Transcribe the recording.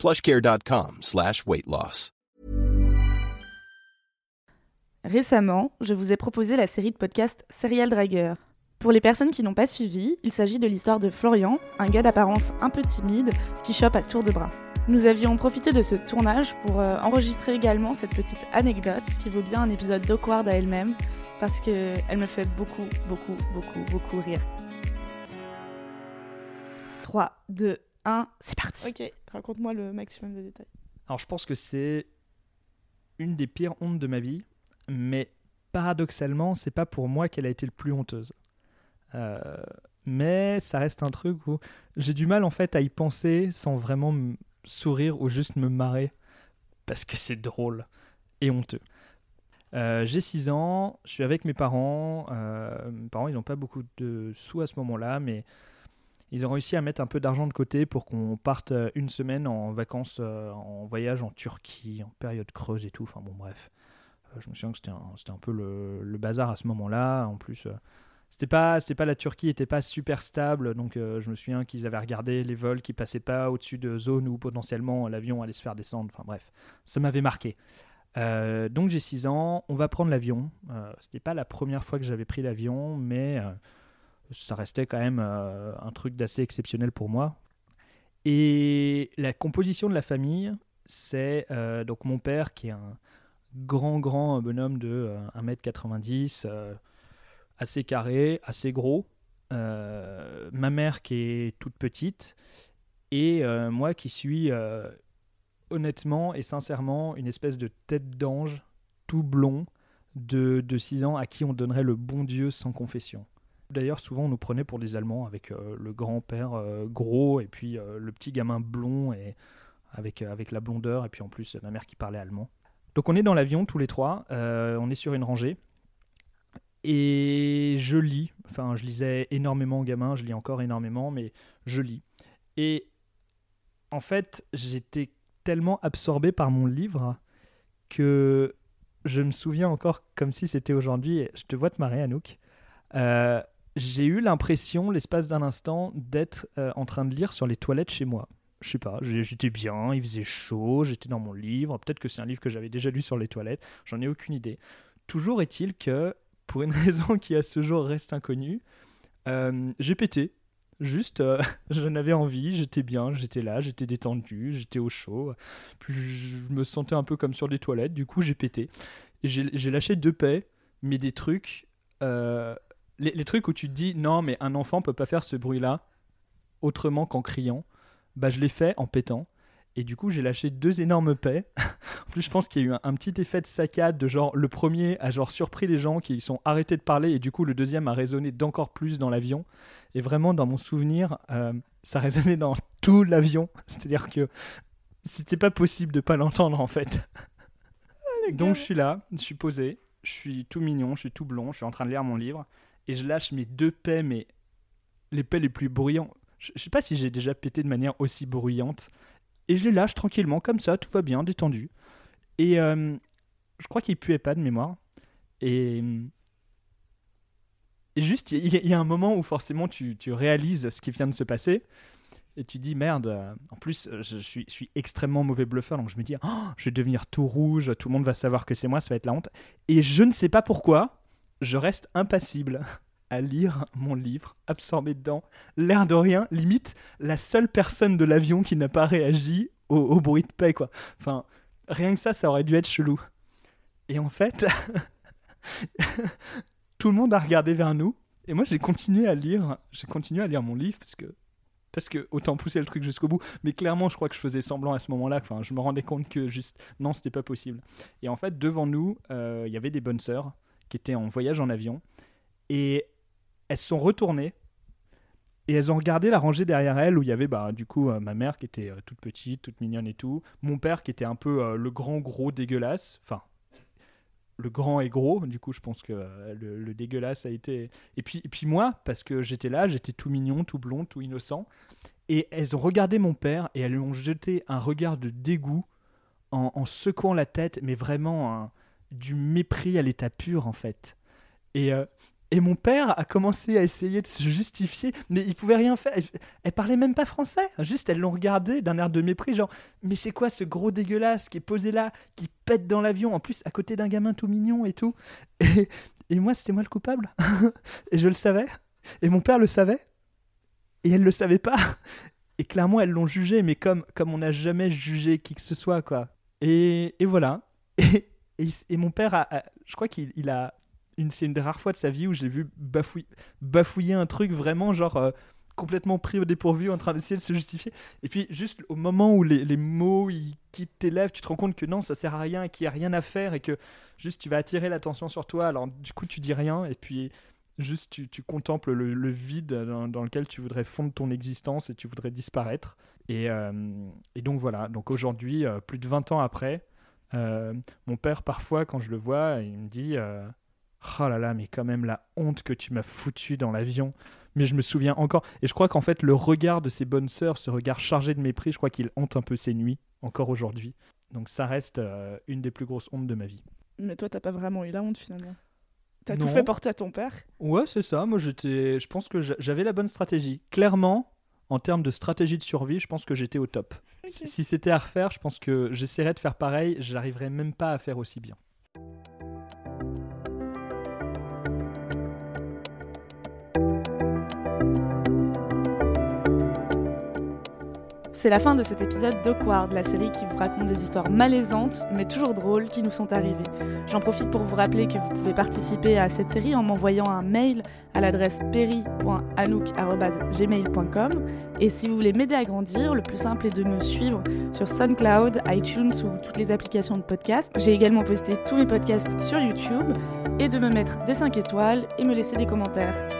plushcare.com slash weight loss. Récemment, je vous ai proposé la série de podcasts Serial Dragger. Pour les personnes qui n'ont pas suivi, il s'agit de l'histoire de Florian, un gars d'apparence un peu timide qui chope à tour de bras. Nous avions profité de ce tournage pour euh, enregistrer également cette petite anecdote qui vaut bien un épisode d'Awkward à elle-même parce qu'elle me fait beaucoup, beaucoup, beaucoup, beaucoup rire. 3, 2, 1, c'est parti. Ok, raconte-moi le maximum de détails. Alors je pense que c'est une des pires hontes de ma vie, mais paradoxalement, c'est pas pour moi qu'elle a été le plus honteuse. Euh, mais ça reste un truc où j'ai du mal en fait à y penser sans vraiment sourire ou juste me marrer parce que c'est drôle et honteux. Euh, j'ai 6 ans, je suis avec mes parents. Euh, mes parents, ils n'ont pas beaucoup de sous à ce moment-là, mais ils ont réussi à mettre un peu d'argent de côté pour qu'on parte euh, une semaine en vacances, en voyage en Turquie, en période creuse et tout. Enfin bon, bref. je me souviens que c'était un, un, peu le, bazar à ce moment-là. En plus, c'était pas pas la Turquie était pas super stable donc euh, je me souviens qu'ils avaient regardé les vols qui passaient pas au-dessus de zones où potentiellement l'avion allait se faire descendre enfin bref ça m'avait marqué euh, donc j'ai 6 ans on va prendre l'avion euh, c'était pas la première fois que j'avais pris l'avion mais euh, ça restait quand même un truc d'assez exceptionnel pour moi et la composition de la famille c'est donc mon père qui est un grand grand bonhomme de 1m90 assez carré, assez gros. Euh, ma mère qui est toute petite et euh, moi qui suis euh, honnêtement et sincèrement une espèce de tête d'ange tout blond de, de 6 ans à qui on donnerait le bon Dieu sans confession. D'ailleurs, souvent on nous prenait pour des Allemands avec le grand-père gros et puis le petit gamin blond et avec, avec la blondeur et puis en plus ma mère qui parlait allemand. Donc on est dans l'avion tous les trois, on est sur une rangée et je lis, enfin je lisais énormément gamin, je lis encore énormément, mais je lis. Et en fait, j'étais tellement absorbé par mon livre que je me souviens encore comme si c'était aujourd'hui, je te vois te marrer Anouk, euh, j'ai eu l'impression, l'espace d'un instant, d'être euh, en train de lire sur les toilettes chez moi. Je sais pas, j'étais bien, il faisait chaud, j'étais dans mon livre, peut-être que c'est un livre que j'avais déjà lu sur les toilettes, j'en ai aucune idée. Toujours est-il que pour une raison qui à ce jour reste inconnue, euh, j'ai pété. Juste, euh, j'en avais envie, j'étais bien, j'étais là, j'étais détendu, j'étais au chaud. Puis je me sentais un peu comme sur des toilettes, du coup j'ai pété. J'ai lâché deux paix, mais des trucs. Les, les, trucs où tu te dis non, mais un enfant peut pas faire ce bruit-là autrement qu'en criant. Bah, je l'ai fait en pétant. Et du coup, j'ai lâché deux énormes paix. en plus, je pense qu'il y a eu un, petit effet de saccade de genre le premier a genre surpris les gens qui sont arrêtés de parler et du coup le deuxième a résonné d'encore plus dans l'avion. Et vraiment, dans mon souvenir, euh, ça résonnait dans tout l'avion. C'est-à-dire que c'était pas possible de pas l'entendre en fait. Ah, Donc je suis là, je suis posé, je suis tout mignon, je suis tout blond, je suis en train de lire mon livre et je lâche mes deux paix, mais les paix les plus bruyants. Je, je sais pas si j'ai déjà pété de manière aussi bruyante et je les lâche tranquillement, comme ça, tout va bien, détendu. Et euh, je crois qu'il puait pas de mémoire. Et, et juste, il y, a un moment où forcément tu, réalises ce qui vient de se passer. Et tu dis merde, euh, en plus je suis, je suis, extrêmement mauvais bluffeur, donc je me dis oh, je vais devenir tout rouge, tout le monde va savoir que c'est moi, ça va être la honte. Et je ne sais pas pourquoi, je reste impassible à lire mon livre, absorbé dedans, l'air de rien, limite la seule personne de l'avion qui n'a pas réagi au, bruit de paix. Enfin, rien que ça, ça aurait dû être chelou. Et en fait, tout le monde a regardé vers nous, et moi j'ai continué à lire, j'ai continué à lire mon livre parce que parce que autant pousser le truc jusqu'au bout, mais clairement je crois que je faisais semblant à ce moment-là, enfin je me rendais compte que juste non c'était pas possible. Et en fait devant nous, euh, il y avait des bonnes sœurs qui étaient en voyage en avion et elles sont retournées Et elles ont regardé la rangée derrière elles où il y avait bah, du coup ma mère qui était toute petite, toute mignonne et tout. Mon père qui était un peu le grand gros dégueulasse. Enfin, le grand et gros. Du coup, je pense que euh, le, dégueulasse a été. Et puis, et puis moi, parce que j'étais là, j'étais tout mignon, tout blond, tout innocent. Et elles ont regardé mon père et elles lui ont jeté un regard de dégoût en, secouant la tête, mais vraiment du mépris à l'état pur en fait. Et, euh, et mon père a commencé à essayer de se justifier, mais il pouvait rien faire. Elle, parlait même pas français. Juste, elles l'ont regardé d'un air de mépris, genre, mais c'est quoi ce gros dégueulasse qui est posé là, qui pète dans l'avion, en plus à côté d'un gamin tout mignon et tout. Et, et moi, c'était moi le coupable. et je le savais. Et mon père le savait. Et elle le savait pas. Et clairement, elles l'ont jugé, mais comme, comme on n'a jamais jugé qui que ce soit, quoi. Et, et voilà. Et, mon père, a, je crois qu'il a c'est une des rares fois de sa vie où je l'ai vu bafouiller, bafouiller un truc vraiment genre euh, complètement pris au dépourvu en train d'essayer de se justifier. Et puis juste au moment où les, mots ils quittent tes lèvres, tu te rends compte que non, ça sert à rien qu'il n'y a rien à faire et que juste tu vas attirer l'attention sur toi. Alors du coup tu dis rien et puis juste tu, contemples le, vide dans, lequel tu voudrais fondre ton existence et tu voudrais disparaître. Et, euh, donc voilà, donc aujourd'hui, euh, plus de 20 ans après, mon père parfois quand je le vois, il me dit Oh là là, mais quand même la honte que tu m'as foutu dans l'avion. Mais je me souviens encore. Et je crois qu'en fait, le regard de ses bonnes sœurs, ce regard chargé de mépris, je crois qu'il hante un peu ses nuits, encore aujourd'hui. Donc ça reste euh, une des plus grosses hontes de ma vie. Mais toi, t'as pas vraiment eu la honte finalement. T'as tout fait porter à ton père? Ouais, c'est ça. Moi, j'étais. Je pense que j'avais la bonne stratégie. Clairement, en termes de stratégie de survie, je pense que j'étais au top. Si c'était à refaire, je pense que j'essaierais de faire pareil. J'arriverais même pas à faire aussi bien. C'est la fin de cet épisode d'Awkward, la série qui vous raconte des histoires malaisantes, mais toujours drôles, qui nous sont arrivées. J'en profite pour vous rappeler que vous pouvez participer à cette série en m'envoyant un mail à l'adresse perry.anouk.gmail.com et si vous voulez m'aider à grandir, le plus simple est de me suivre sur SoundCloud, iTunes ou toutes les applications de podcast. J'ai également posté tous mes podcasts sur YouTube et de me mettre des 5 étoiles et me laisser des commentaires.